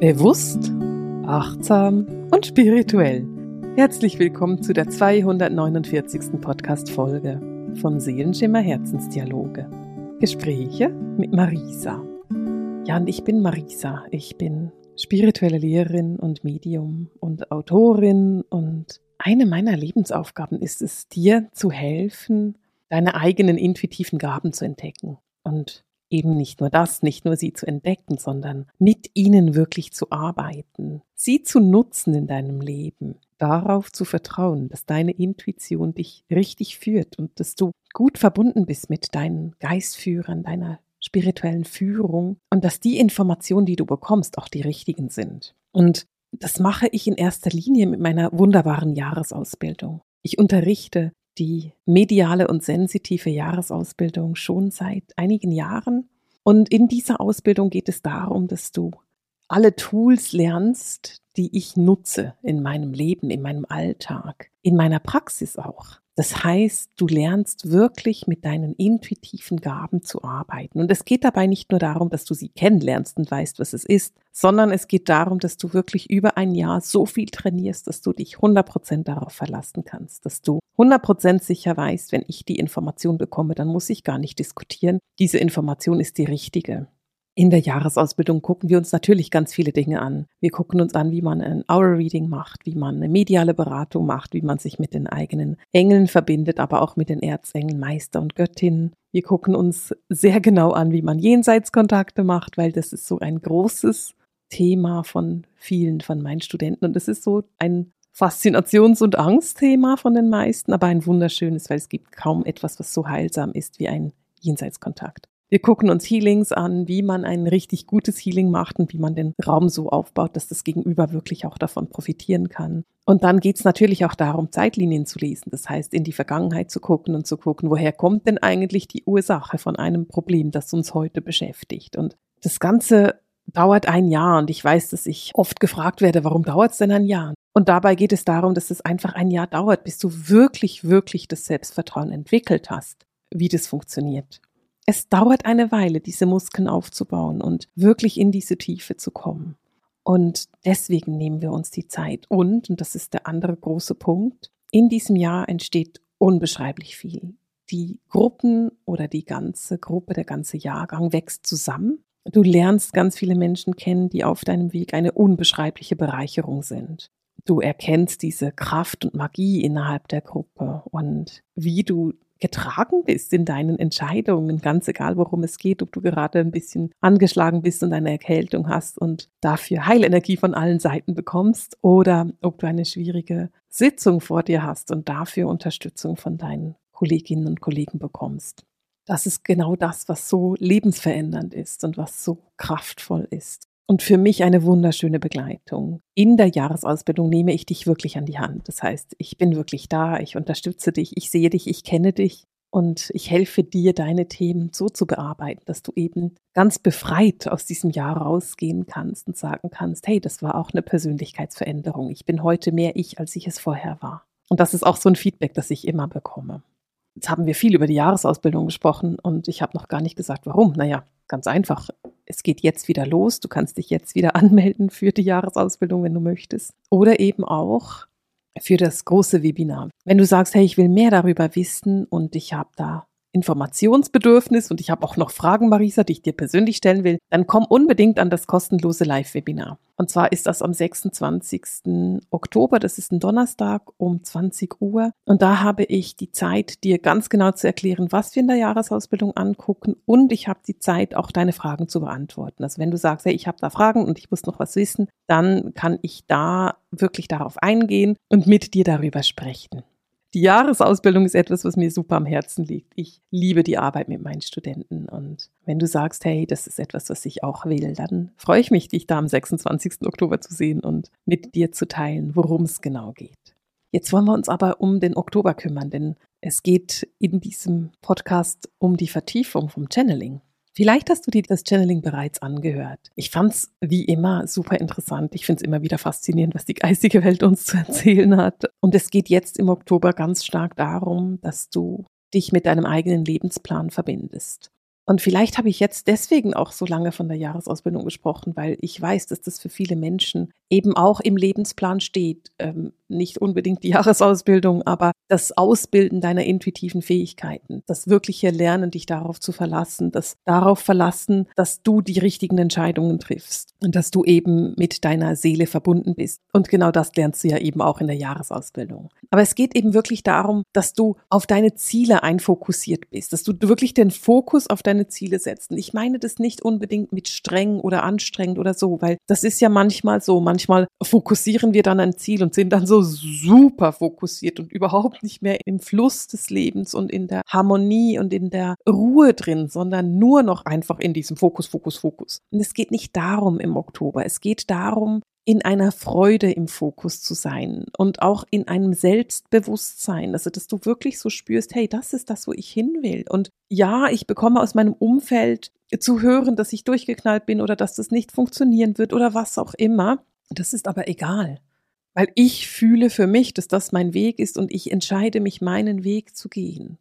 Bewusst, achtsam und spirituell. Herzlich willkommen zu der 249. Podcast-Folge von Seelenschimmer Herzensdialoge. Gespräche mit Marisa. Ja, und ich bin Marisa. Ich bin spirituelle Lehrerin und Medium und Autorin und eine meiner Lebensaufgaben ist es, dir zu helfen, deine eigenen intuitiven Gaben zu entdecken und eben nicht nur das, nicht nur sie zu entdecken, sondern mit ihnen wirklich zu arbeiten, sie zu nutzen in deinem Leben, darauf zu vertrauen, dass deine Intuition dich richtig führt und dass du gut verbunden bist mit deinen Geistführern, deiner spirituellen Führung und dass die Informationen, die du bekommst, auch die richtigen sind. Und das mache ich in erster Linie mit meiner wunderbaren Jahresausbildung. Ich unterrichte die mediale und sensitive Jahresausbildung schon seit einigen Jahren. Und in dieser Ausbildung geht es darum, dass du alle Tools lernst, die ich nutze in meinem Leben, in meinem Alltag, in meiner Praxis auch. Das heißt, du lernst wirklich mit deinen intuitiven Gaben zu arbeiten. Und es geht dabei nicht nur darum, dass du sie kennenlernst und weißt, was es ist, sondern es geht darum, dass du wirklich über ein Jahr so viel trainierst, dass du dich 100% darauf verlassen kannst, dass du 100% sicher weißt, wenn ich die Information bekomme, dann muss ich gar nicht diskutieren. Diese Information ist die richtige. In der Jahresausbildung gucken wir uns natürlich ganz viele Dinge an. Wir gucken uns an, wie man ein Hour-Reading macht, wie man eine mediale Beratung macht, wie man sich mit den eigenen Engeln verbindet, aber auch mit den Erzengeln, Meister und Göttinnen. Wir gucken uns sehr genau an, wie man Jenseitskontakte macht, weil das ist so ein großes Thema von vielen von meinen Studenten und das ist so ein Faszinations- und Angstthema von den meisten, aber ein wunderschönes, weil es gibt kaum etwas, was so heilsam ist wie ein Jenseitskontakt. Wir gucken uns Healings an, wie man ein richtig gutes Healing macht und wie man den Raum so aufbaut, dass das Gegenüber wirklich auch davon profitieren kann. Und dann geht es natürlich auch darum, Zeitlinien zu lesen. Das heißt, in die Vergangenheit zu gucken und zu gucken, woher kommt denn eigentlich die Ursache von einem Problem, das uns heute beschäftigt. Und das Ganze dauert ein Jahr und ich weiß, dass ich oft gefragt werde, warum dauert es denn ein Jahr? Und dabei geht es darum, dass es einfach ein Jahr dauert, bis du wirklich, wirklich das Selbstvertrauen entwickelt hast, wie das funktioniert. Es dauert eine Weile, diese Muskeln aufzubauen und wirklich in diese Tiefe zu kommen. Und deswegen nehmen wir uns die Zeit. Und, und das ist der andere große Punkt, in diesem Jahr entsteht unbeschreiblich viel. Die Gruppen oder die ganze Gruppe, der ganze Jahrgang wächst zusammen. Du lernst ganz viele Menschen kennen, die auf deinem Weg eine unbeschreibliche Bereicherung sind. Du erkennst diese Kraft und Magie innerhalb der Gruppe und wie du getragen bist in deinen Entscheidungen, ganz egal, worum es geht, ob du gerade ein bisschen angeschlagen bist und eine Erkältung hast und dafür Heilenergie von allen Seiten bekommst oder ob du eine schwierige Sitzung vor dir hast und dafür Unterstützung von deinen Kolleginnen und Kollegen bekommst. Das ist genau das, was so lebensverändernd ist und was so kraftvoll ist und für mich eine wunderschöne Begleitung. In der Jahresausbildung nehme ich dich wirklich an die Hand. Das heißt, ich bin wirklich da, ich unterstütze dich, ich sehe dich, ich kenne dich und ich helfe dir, deine Themen so zu bearbeiten, dass du eben ganz befreit aus diesem Jahr rausgehen kannst und sagen kannst, hey, das war auch eine Persönlichkeitsveränderung. Ich bin heute mehr ich, als ich es vorher war. Und das ist auch so ein Feedback, das ich immer bekomme. Jetzt haben wir viel über die Jahresausbildung gesprochen und ich habe noch gar nicht gesagt, warum. Naja, ganz einfach es geht jetzt wieder los, du kannst dich jetzt wieder anmelden für die Jahresausbildung, wenn du möchtest. Oder eben auch für das große Webinar. Wenn du sagst, hey, ich will mehr darüber wissen und ich habe da Informationsbedürfnis und ich habe auch noch Fragen, Marisa, die ich dir persönlich stellen will, dann komm unbedingt an das kostenlose Live-Webinar. Und zwar ist das am 26. Oktober, das ist ein Donnerstag um 20 Uhr. Und da habe ich die Zeit, dir ganz genau zu erklären, was wir in der Jahresausbildung angucken. Und ich habe die Zeit, auch deine Fragen zu beantworten. Also wenn du sagst, hey, ich habe da Fragen und ich muss noch was wissen, dann kann ich da wirklich darauf eingehen und mit dir darüber sprechen. Die Jahresausbildung ist etwas, was mir super am Herzen liegt. Ich liebe die Arbeit mit meinen Studenten. Und wenn du sagst, hey, das ist etwas, was ich auch will, dann freue ich mich, dich da am 26. Oktober zu sehen und mit dir zu teilen, worum es genau geht. Jetzt wollen wir uns aber um den Oktober kümmern, denn es geht in diesem Podcast um die Vertiefung vom Channeling. Vielleicht hast du dir das Channeling bereits angehört. Ich fand es wie immer super interessant. Ich finde es immer wieder faszinierend, was die geistige Welt uns zu erzählen hat. Und es geht jetzt im Oktober ganz stark darum, dass du dich mit deinem eigenen Lebensplan verbindest. Und vielleicht habe ich jetzt deswegen auch so lange von der Jahresausbildung gesprochen, weil ich weiß, dass das für viele Menschen eben auch im Lebensplan steht. Ähm, nicht unbedingt die Jahresausbildung, aber das Ausbilden deiner intuitiven Fähigkeiten, das wirkliche Lernen, dich darauf zu verlassen, das darauf verlassen, dass du die richtigen Entscheidungen triffst und dass du eben mit deiner Seele verbunden bist. Und genau das lernst du ja eben auch in der Jahresausbildung. Aber es geht eben wirklich darum, dass du auf deine Ziele einfokussiert bist, dass du wirklich den Fokus auf deine Ziele setzt. Und ich meine das nicht unbedingt mit streng oder anstrengend oder so, weil das ist ja manchmal so, manchmal fokussieren wir dann ein Ziel und sind dann so super fokussiert und überhaupt nicht mehr im Fluss des Lebens und in der Harmonie und in der Ruhe drin, sondern nur noch einfach in diesem Fokus, Fokus, Fokus. Und es geht nicht darum im Oktober. Es geht darum, in einer Freude im Fokus zu sein und auch in einem Selbstbewusstsein, also dass du wirklich so spürst, hey, das ist das, wo ich hin will. Und ja, ich bekomme aus meinem Umfeld zu hören, dass ich durchgeknallt bin oder dass das nicht funktionieren wird oder was auch immer. Das ist aber egal, weil ich fühle für mich, dass das mein Weg ist und ich entscheide mich, meinen Weg zu gehen.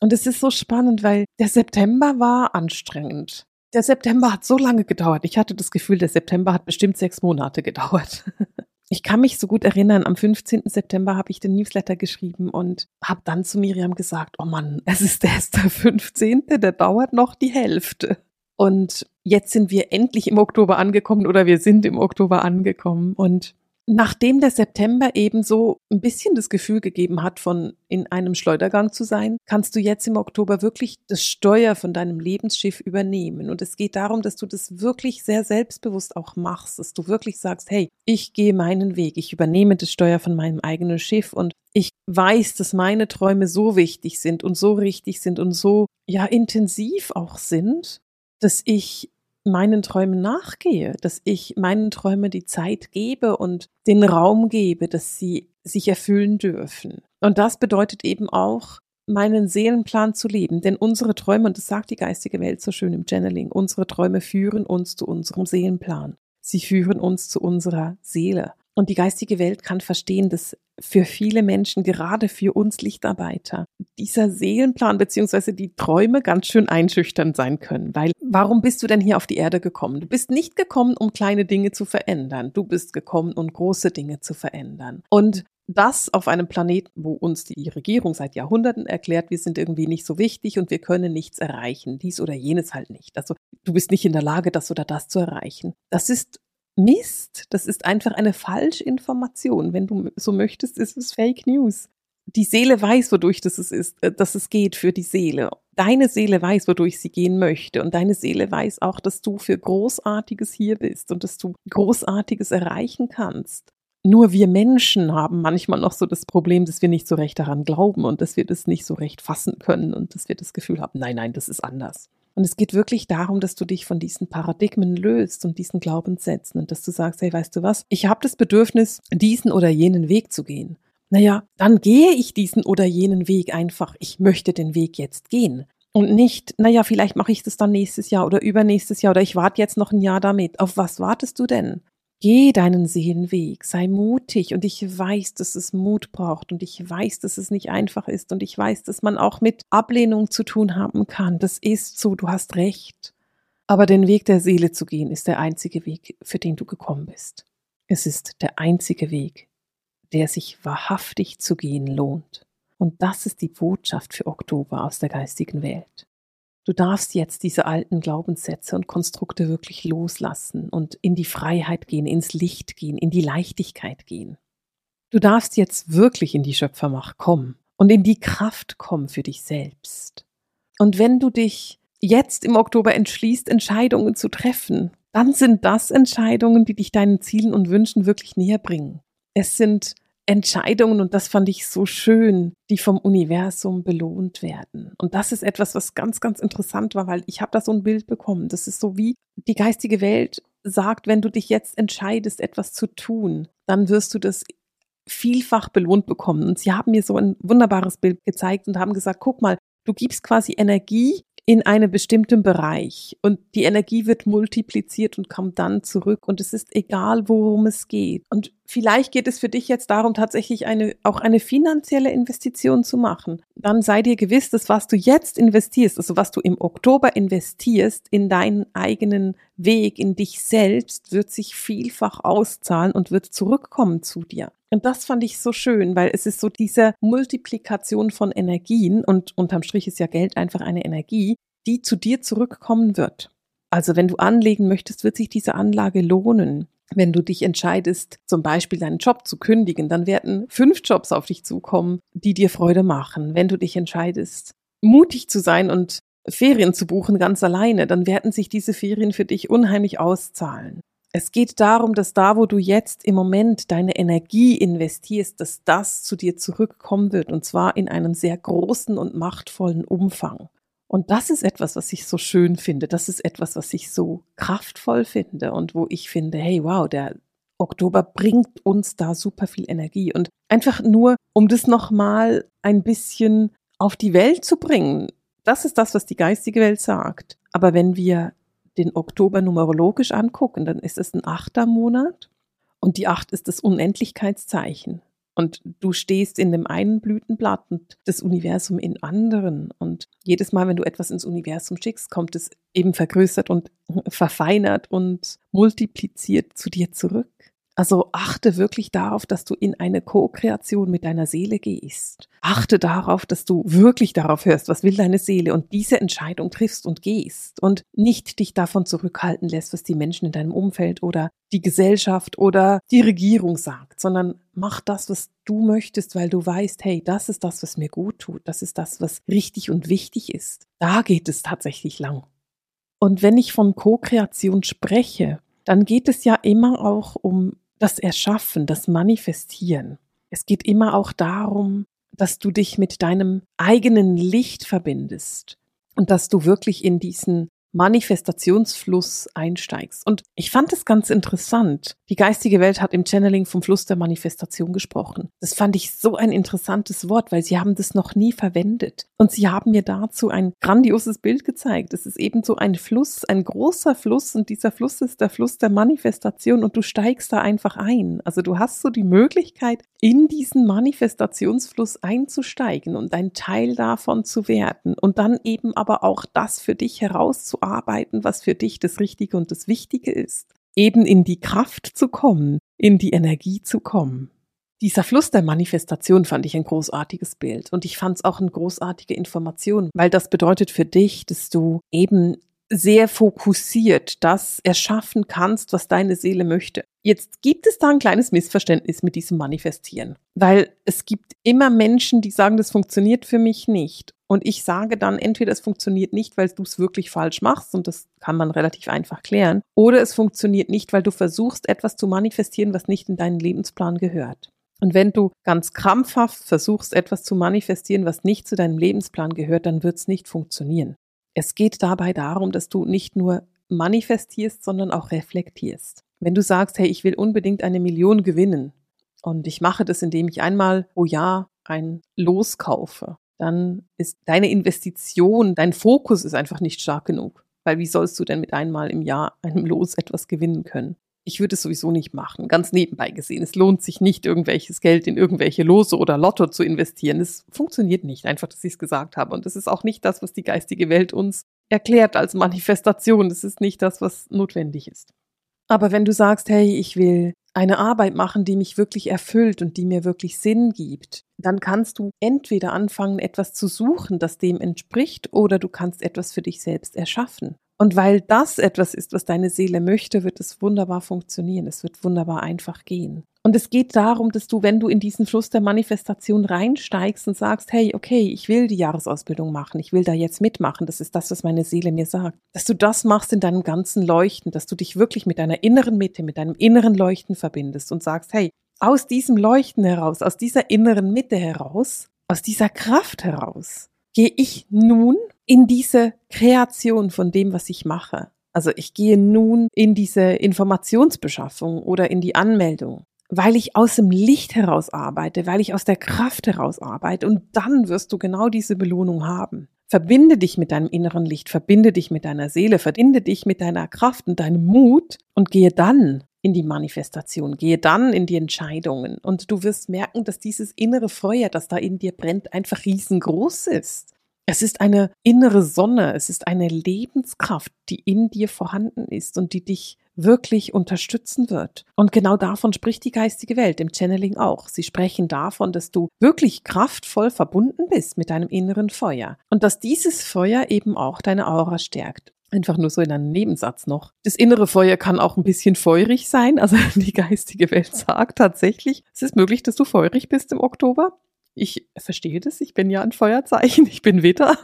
Und es ist so spannend, weil der September war anstrengend. Der September hat so lange gedauert. Ich hatte das Gefühl, der September hat bestimmt sechs Monate gedauert. Ich kann mich so gut erinnern, am 15. September habe ich den Newsletter geschrieben und habe dann zu Miriam gesagt, oh Mann, es ist erst der 15., der dauert noch die Hälfte. Und jetzt sind wir endlich im Oktober angekommen oder wir sind im Oktober angekommen. Und Nachdem der September eben so ein bisschen das Gefühl gegeben hat, von in einem Schleudergang zu sein, kannst du jetzt im Oktober wirklich das Steuer von deinem Lebensschiff übernehmen. Und es geht darum, dass du das wirklich sehr selbstbewusst auch machst, dass du wirklich sagst, hey, ich gehe meinen Weg, ich übernehme das Steuer von meinem eigenen Schiff. Und ich weiß, dass meine Träume so wichtig sind und so richtig sind und so, ja, intensiv auch sind, dass ich meinen Träumen nachgehe, dass ich meinen Träumen die Zeit gebe und den Raum gebe, dass sie sich erfüllen dürfen. Und das bedeutet eben auch, meinen Seelenplan zu leben. Denn unsere Träume, und das sagt die geistige Welt so schön im Channeling, unsere Träume führen uns zu unserem Seelenplan. Sie führen uns zu unserer Seele. Und die geistige Welt kann verstehen, dass für viele Menschen, gerade für uns Lichtarbeiter, dieser Seelenplan beziehungsweise die Träume ganz schön einschüchternd sein können. Weil warum bist du denn hier auf die Erde gekommen? Du bist nicht gekommen, um kleine Dinge zu verändern. Du bist gekommen, um große Dinge zu verändern. Und das auf einem Planeten, wo uns die Regierung seit Jahrhunderten erklärt, wir sind irgendwie nicht so wichtig und wir können nichts erreichen, dies oder jenes halt nicht. Also du bist nicht in der Lage, das oder das zu erreichen. Das ist Mist. Das ist einfach eine Falschinformation. Wenn du so möchtest, ist es Fake News. Die Seele weiß, wodurch das ist, äh, dass es geht für die Seele. Deine Seele weiß, wodurch sie gehen möchte. Und deine Seele weiß auch, dass du für Großartiges hier bist und dass du Großartiges erreichen kannst. Nur wir Menschen haben manchmal noch so das Problem, dass wir nicht so recht daran glauben und dass wir das nicht so recht fassen können und dass wir das Gefühl haben, nein, nein, das ist anders. Und es geht wirklich darum, dass du dich von diesen Paradigmen löst und diesen Glaubenssätzen und dass du sagst, hey, weißt du was, ich habe das Bedürfnis, diesen oder jenen Weg zu gehen. Naja, dann gehe ich diesen oder jenen Weg einfach. Ich möchte den Weg jetzt gehen. Und nicht, naja, vielleicht mache ich das dann nächstes Jahr oder übernächstes Jahr oder ich warte jetzt noch ein Jahr damit. Auf was wartest du denn? Geh deinen Seelenweg, sei mutig und ich weiß, dass es Mut braucht und ich weiß, dass es nicht einfach ist und ich weiß, dass man auch mit Ablehnung zu tun haben kann. Das ist so, du hast recht. Aber den Weg der Seele zu gehen, ist der einzige Weg, für den du gekommen bist. Es ist der einzige Weg, der sich wahrhaftig zu gehen lohnt. Und das ist die Botschaft für Oktober aus der geistigen Welt. Du darfst jetzt diese alten Glaubenssätze und Konstrukte wirklich loslassen und in die Freiheit gehen, ins Licht gehen, in die Leichtigkeit gehen. Du darfst jetzt wirklich in die Schöpfermacht kommen und in die Kraft kommen für dich selbst. Und wenn du dich jetzt im Oktober entschließt, Entscheidungen zu treffen, dann sind das Entscheidungen, die dich deinen Zielen und Wünschen wirklich näher bringen. Es sind Entscheidungen, und das fand ich so schön, die vom Universum belohnt werden. Und das ist etwas, was ganz, ganz interessant war, weil ich habe da so ein Bild bekommen. Das ist so wie die geistige Welt sagt, wenn du dich jetzt entscheidest, etwas zu tun, dann wirst du das vielfach belohnt bekommen. Und sie haben mir so ein wunderbares Bild gezeigt und haben gesagt, guck mal, du gibst quasi Energie in einem bestimmten Bereich und die Energie wird multipliziert und kommt dann zurück und es ist egal, worum es geht. Und vielleicht geht es für dich jetzt darum, tatsächlich eine, auch eine finanzielle Investition zu machen. Dann sei dir gewiss, dass was du jetzt investierst, also was du im Oktober investierst in deinen eigenen Weg, in dich selbst, wird sich vielfach auszahlen und wird zurückkommen zu dir. Und das fand ich so schön, weil es ist so diese Multiplikation von Energien und unterm Strich ist ja Geld einfach eine Energie, die zu dir zurückkommen wird. Also wenn du anlegen möchtest, wird sich diese Anlage lohnen. Wenn du dich entscheidest, zum Beispiel deinen Job zu kündigen, dann werden fünf Jobs auf dich zukommen, die dir Freude machen. Wenn du dich entscheidest, mutig zu sein und Ferien zu buchen ganz alleine, dann werden sich diese Ferien für dich unheimlich auszahlen. Es geht darum, dass da, wo du jetzt im Moment deine Energie investierst, dass das zu dir zurückkommen wird und zwar in einem sehr großen und machtvollen Umfang. Und das ist etwas, was ich so schön finde. Das ist etwas, was ich so kraftvoll finde und wo ich finde, hey, wow, der Oktober bringt uns da super viel Energie. Und einfach nur, um das nochmal ein bisschen auf die Welt zu bringen. Das ist das, was die geistige Welt sagt. Aber wenn wir den Oktober numerologisch angucken, dann ist es ein achter Monat und die acht ist das Unendlichkeitszeichen. Und du stehst in dem einen Blütenblatt und das Universum in anderen. Und jedes Mal, wenn du etwas ins Universum schickst, kommt es eben vergrößert und verfeinert und multipliziert zu dir zurück. Also achte wirklich darauf, dass du in eine Co-Kreation mit deiner Seele gehst. Achte darauf, dass du wirklich darauf hörst, was will deine Seele und diese Entscheidung triffst und gehst und nicht dich davon zurückhalten lässt, was die Menschen in deinem Umfeld oder die Gesellschaft oder die Regierung sagt, sondern mach das, was du möchtest, weil du weißt, hey, das ist das, was mir gut tut, das ist das, was richtig und wichtig ist. Da geht es tatsächlich lang. Und wenn ich von Co-Kreation spreche, dann geht es ja immer auch um das Erschaffen, das Manifestieren. Es geht immer auch darum, dass du dich mit deinem eigenen Licht verbindest und dass du wirklich in diesen Manifestationsfluss einsteigst. Und ich fand es ganz interessant. Die geistige Welt hat im Channeling vom Fluss der Manifestation gesprochen. Das fand ich so ein interessantes Wort, weil sie haben das noch nie verwendet. Und sie haben mir dazu ein grandioses Bild gezeigt. Es ist eben so ein Fluss, ein großer Fluss und dieser Fluss ist der Fluss der Manifestation und du steigst da einfach ein. Also du hast so die Möglichkeit, in diesen Manifestationsfluss einzusteigen und ein Teil davon zu werden und dann eben aber auch das für dich herauszuarbeiten arbeiten, was für dich das Richtige und das Wichtige ist. Eben in die Kraft zu kommen, in die Energie zu kommen. Dieser Fluss der Manifestation fand ich ein großartiges Bild und ich fand es auch eine großartige Information, weil das bedeutet für dich, dass du eben sehr fokussiert das erschaffen kannst, was deine Seele möchte. Jetzt gibt es da ein kleines Missverständnis mit diesem Manifestieren, weil es gibt immer Menschen, die sagen, das funktioniert für mich nicht. Und ich sage dann, entweder es funktioniert nicht, weil du es wirklich falsch machst, und das kann man relativ einfach klären, oder es funktioniert nicht, weil du versuchst, etwas zu manifestieren, was nicht in deinen Lebensplan gehört. Und wenn du ganz krampfhaft versuchst, etwas zu manifestieren, was nicht zu deinem Lebensplan gehört, dann wird es nicht funktionieren. Es geht dabei darum, dass du nicht nur manifestierst, sondern auch reflektierst. Wenn du sagst, hey, ich will unbedingt eine Million gewinnen und ich mache das, indem ich einmal pro Jahr ein Los kaufe, dann ist deine Investition, dein Fokus ist einfach nicht stark genug. Weil wie sollst du denn mit einmal im Jahr einem Los etwas gewinnen können? Ich würde es sowieso nicht machen, ganz nebenbei gesehen. Es lohnt sich nicht, irgendwelches Geld in irgendwelche Lose oder Lotto zu investieren. Es funktioniert nicht, einfach, dass ich es gesagt habe. Und es ist auch nicht das, was die geistige Welt uns erklärt als Manifestation. Das ist nicht das, was notwendig ist. Aber wenn du sagst, hey, ich will eine Arbeit machen, die mich wirklich erfüllt und die mir wirklich Sinn gibt, dann kannst du entweder anfangen, etwas zu suchen, das dem entspricht, oder du kannst etwas für dich selbst erschaffen. Und weil das etwas ist, was deine Seele möchte, wird es wunderbar funktionieren. Es wird wunderbar einfach gehen. Und es geht darum, dass du, wenn du in diesen Fluss der Manifestation reinsteigst und sagst, hey, okay, ich will die Jahresausbildung machen, ich will da jetzt mitmachen, das ist das, was meine Seele mir sagt, dass du das machst in deinem ganzen Leuchten, dass du dich wirklich mit deiner inneren Mitte, mit deinem inneren Leuchten verbindest und sagst, hey, aus diesem Leuchten heraus, aus dieser inneren Mitte heraus, aus dieser Kraft heraus, gehe ich nun in diese Kreation von dem, was ich mache. Also ich gehe nun in diese Informationsbeschaffung oder in die Anmeldung, weil ich aus dem Licht heraus arbeite, weil ich aus der Kraft heraus arbeite und dann wirst du genau diese Belohnung haben. Verbinde dich mit deinem inneren Licht, verbinde dich mit deiner Seele, verbinde dich mit deiner Kraft und deinem Mut und gehe dann in die Manifestation, gehe dann in die Entscheidungen und du wirst merken, dass dieses innere Feuer, das da in dir brennt, einfach riesengroß ist. Es ist eine innere Sonne, es ist eine Lebenskraft, die in dir vorhanden ist und die dich wirklich unterstützen wird. Und genau davon spricht die geistige Welt im Channeling auch. Sie sprechen davon, dass du wirklich kraftvoll verbunden bist mit deinem inneren Feuer und dass dieses Feuer eben auch deine Aura stärkt. Einfach nur so in einem Nebensatz noch. Das innere Feuer kann auch ein bisschen feurig sein. Also die geistige Welt sagt tatsächlich, es ist möglich, dass du feurig bist im Oktober. Ich verstehe das. Ich bin ja ein Feuerzeichen. Ich bin Witter.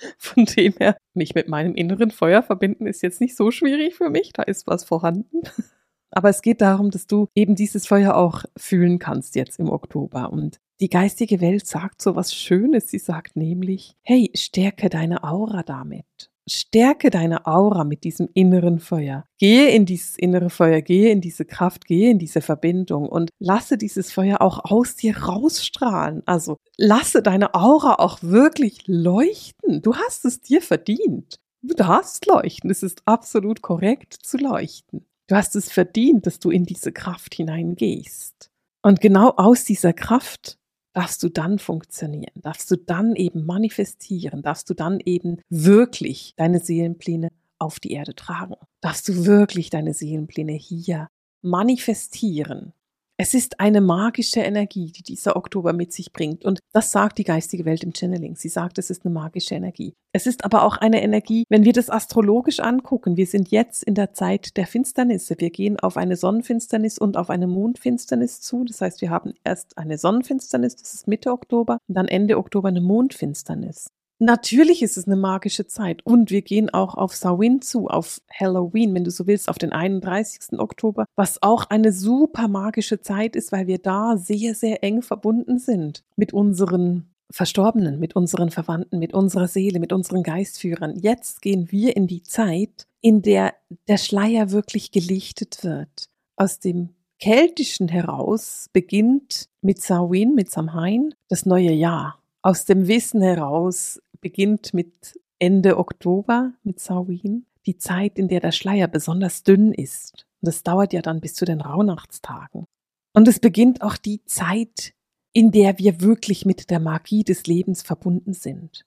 Von dem her, mich mit meinem inneren Feuer verbinden ist jetzt nicht so schwierig für mich. Da ist was vorhanden. Aber es geht darum, dass du eben dieses Feuer auch fühlen kannst jetzt im Oktober. Und die geistige Welt sagt so was Schönes. Sie sagt nämlich, hey, stärke deine Aura damit. Stärke deine Aura mit diesem inneren Feuer. Gehe in dieses innere Feuer, gehe in diese Kraft, gehe in diese Verbindung und lasse dieses Feuer auch aus dir rausstrahlen. Also lasse deine Aura auch wirklich leuchten. Du hast es dir verdient. Du darfst leuchten. Es ist absolut korrekt zu leuchten. Du hast es verdient, dass du in diese Kraft hineingehst. Und genau aus dieser Kraft darfst du dann funktionieren, darfst du dann eben manifestieren, darfst du dann eben wirklich deine Seelenpläne auf die Erde tragen, darfst du wirklich deine Seelenpläne hier manifestieren. Es ist eine magische Energie, die dieser Oktober mit sich bringt. Und das sagt die geistige Welt im Channeling. Sie sagt, es ist eine magische Energie. Es ist aber auch eine Energie, wenn wir das astrologisch angucken. Wir sind jetzt in der Zeit der Finsternisse. Wir gehen auf eine Sonnenfinsternis und auf eine Mondfinsternis zu. Das heißt, wir haben erst eine Sonnenfinsternis, das ist Mitte Oktober, und dann Ende Oktober eine Mondfinsternis. Natürlich ist es eine magische Zeit und wir gehen auch auf Samhain zu, auf Halloween, wenn du so willst, auf den 31. Oktober, was auch eine super magische Zeit ist, weil wir da sehr, sehr eng verbunden sind mit unseren Verstorbenen, mit unseren Verwandten, mit unserer Seele, mit unseren Geistführern. Jetzt gehen wir in die Zeit, in der der Schleier wirklich gelichtet wird. Aus dem Keltischen heraus beginnt mit Samhain, mit Samhain, das neue Jahr. Aus dem Wissen heraus beginnt mit Ende Oktober mit Samhain, die Zeit, in der der Schleier besonders dünn ist. Und das dauert ja dann bis zu den Rauhnachtstagen. Und es beginnt auch die Zeit, in der wir wirklich mit der Magie des Lebens verbunden sind.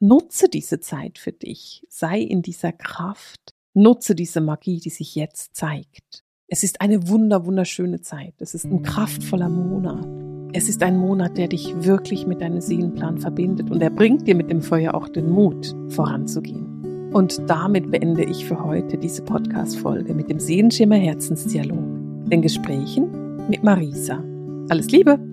Nutze diese Zeit für dich, sei in dieser Kraft, nutze diese Magie, die sich jetzt zeigt. Es ist eine wunder, wunderschöne Zeit. Es ist ein kraftvoller Monat. Es ist ein Monat, der dich wirklich mit deinem Seelenplan verbindet und er bringt dir mit dem Feuer auch den Mut, voranzugehen. Und damit beende ich für heute diese Podcast-Folge mit dem Seelenschimmer Herzensdialog, den Gesprächen mit Marisa. Alles Liebe!